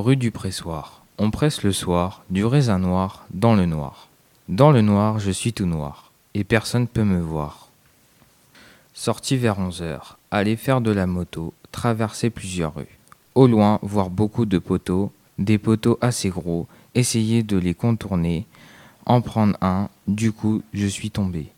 rue du pressoir. On presse le soir du raisin noir dans le noir. Dans le noir, je suis tout noir, et personne peut me voir. Sorti vers onze heures, aller faire de la moto, traverser plusieurs rues. Au loin, voir beaucoup de poteaux, des poteaux assez gros, essayer de les contourner, en prendre un, du coup, je suis tombé.